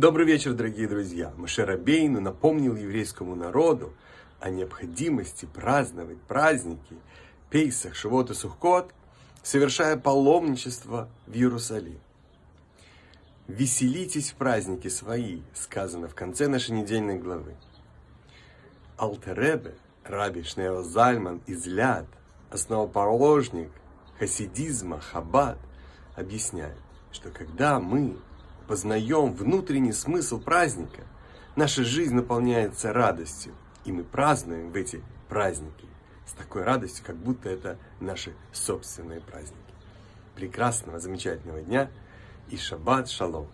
Добрый вечер, дорогие друзья! Машерабейну напомнил еврейскому народу о необходимости праздновать праздники Пейсах, Шивот и Сухкот, совершая паломничество в Иерусалим. «Веселитесь в праздники свои», сказано в конце нашей недельной главы. Алтеребе, Раби Шнео Зальман из Ляд, основоположник хасидизма Хаббат, объясняет, что когда мы познаем внутренний смысл праздника, наша жизнь наполняется радостью, и мы празднуем в эти праздники с такой радостью, как будто это наши собственные праздники. Прекрасного, замечательного дня и шаббат шалом!